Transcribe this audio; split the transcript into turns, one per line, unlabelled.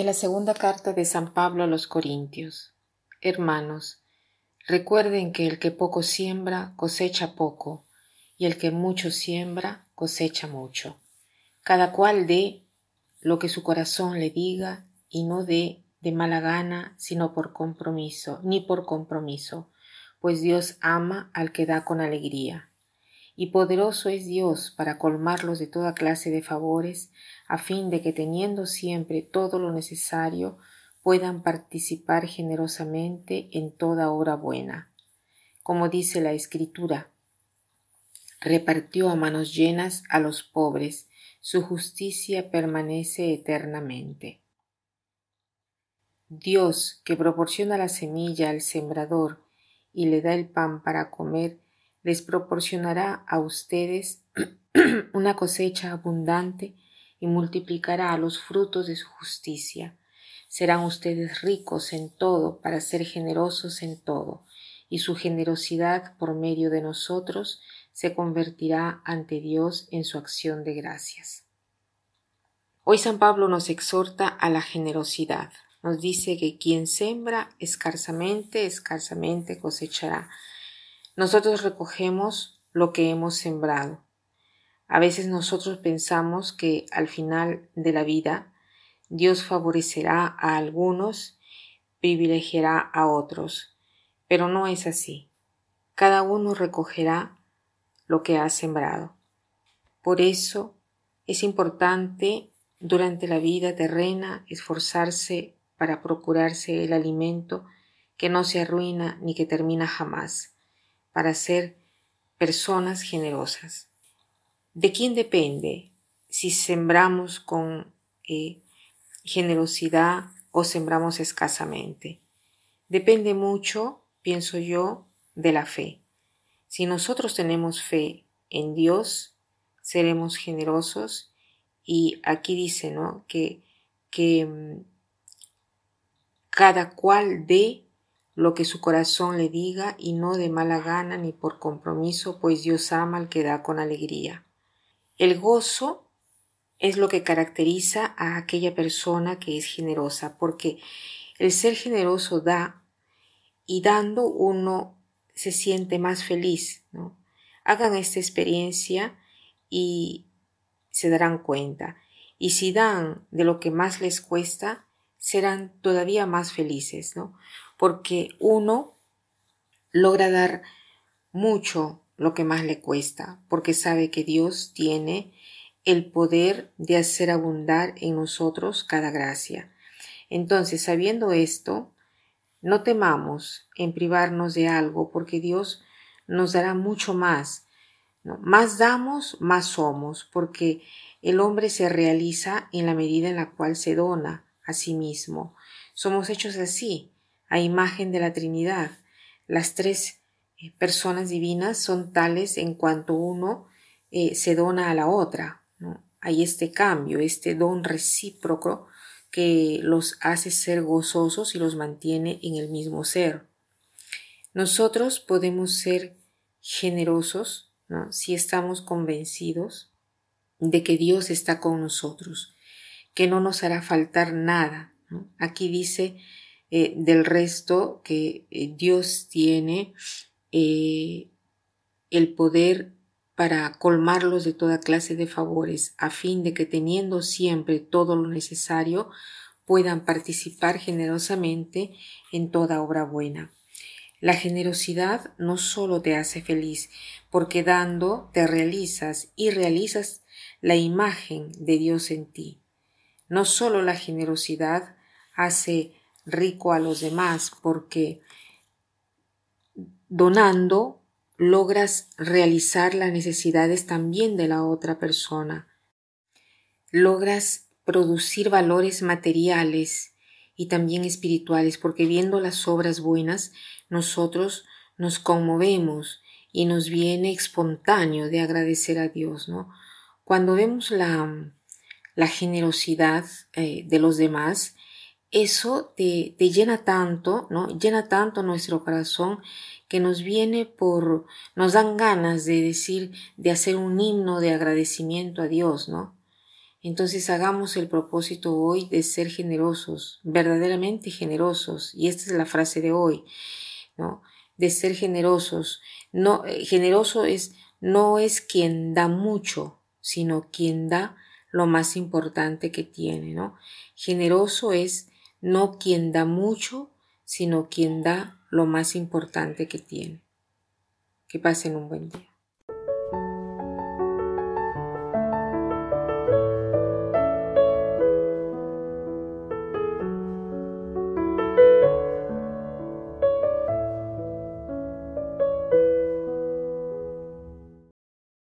De la segunda carta de San Pablo a los Corintios. Hermanos, recuerden que el que poco siembra cosecha poco, y el que mucho siembra cosecha mucho. Cada cual dé lo que su corazón le diga y no dé de mala gana, sino por compromiso, ni por compromiso, pues Dios ama al que da con alegría y poderoso es Dios para colmarlos de toda clase de favores, a fin de que teniendo siempre todo lo necesario, puedan participar generosamente en toda obra buena. Como dice la Escritura, repartió a manos llenas a los pobres, su justicia permanece eternamente. Dios, que proporciona la semilla al sembrador y le da el pan para comer, les proporcionará a ustedes una cosecha abundante y multiplicará los frutos de su justicia. Serán ustedes ricos en todo para ser generosos en todo, y su generosidad por medio de nosotros se convertirá ante Dios en su acción de gracias. Hoy San Pablo nos exhorta a la generosidad. Nos dice que quien sembra escarsamente, escarsamente cosechará. Nosotros recogemos lo que hemos sembrado. A veces nosotros pensamos que al final de la vida Dios favorecerá a algunos, privilegiará a otros, pero no es así. Cada uno recogerá lo que ha sembrado. Por eso es importante durante la vida terrena esforzarse para procurarse el alimento que no se arruina ni que termina jamás para ser personas generosas. ¿De quién depende si sembramos con eh, generosidad o sembramos escasamente? Depende mucho, pienso yo, de la fe. Si nosotros tenemos fe en Dios, seremos generosos y aquí dice, ¿no? Que, que mm, cada cual dé lo que su corazón le diga y no de mala gana ni por compromiso, pues Dios ama al que da con alegría. El gozo es lo que caracteriza a aquella persona que es generosa, porque el ser generoso da y dando uno se siente más feliz. ¿no? Hagan esta experiencia y se darán cuenta. Y si dan de lo que más les cuesta, serán todavía más felices, ¿no? Porque uno logra dar mucho lo que más le cuesta, porque sabe que Dios tiene el poder de hacer abundar en nosotros cada gracia. Entonces, sabiendo esto, no temamos en privarnos de algo, porque Dios nos dará mucho más. Más damos, más somos, porque el hombre se realiza en la medida en la cual se dona a sí mismo. Somos hechos así, a imagen de la Trinidad. Las tres personas divinas son tales en cuanto uno eh, se dona a la otra. Hay este cambio, este don recíproco que los hace ser gozosos y los mantiene en el mismo ser. Nosotros podemos ser generosos si estamos convencidos de que Dios está con nosotros que no nos hará faltar nada. Aquí dice eh, del resto que eh, Dios tiene eh, el poder para colmarlos de toda clase de favores, a fin de que teniendo siempre todo lo necesario, puedan participar generosamente en toda obra buena. La generosidad no solo te hace feliz, porque dando te realizas y realizas la imagen de Dios en ti. No solo la generosidad hace rico a los demás, porque donando logras realizar las necesidades también de la otra persona. Logras producir valores materiales y también espirituales, porque viendo las obras buenas, nosotros nos conmovemos y nos viene espontáneo de agradecer a Dios, ¿no? Cuando vemos la, generosidad eh, de los demás, eso te, te, llena tanto, ¿no? Llena tanto nuestro corazón que nos viene por, nos dan ganas de decir, de hacer un himno de agradecimiento a Dios, ¿no? Entonces hagamos el propósito hoy de ser generosos, verdaderamente generosos, y esta es la frase de hoy, ¿no? De ser generosos. No, eh, generoso es, no es quien da mucho, sino quien da lo más importante que tiene, ¿no? Generoso es no quien da mucho, sino quien da lo más importante que tiene. Que pasen un buen día.